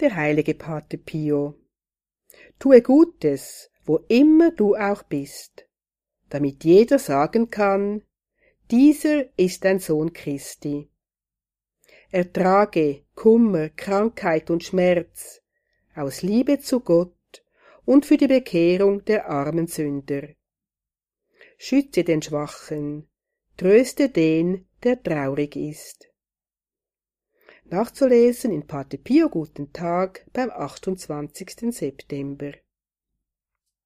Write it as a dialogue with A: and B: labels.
A: der heilige Pate Pio. Tue Gutes, wo immer du auch bist, damit jeder sagen kann, dieser ist ein Sohn Christi. Ertrage Kummer, Krankheit und Schmerz aus Liebe zu Gott und für die Bekehrung der armen Sünder. Schütze den Schwachen, tröste den, der traurig ist. Nachzulesen in Pate Pio Guten Tag beim 28. September.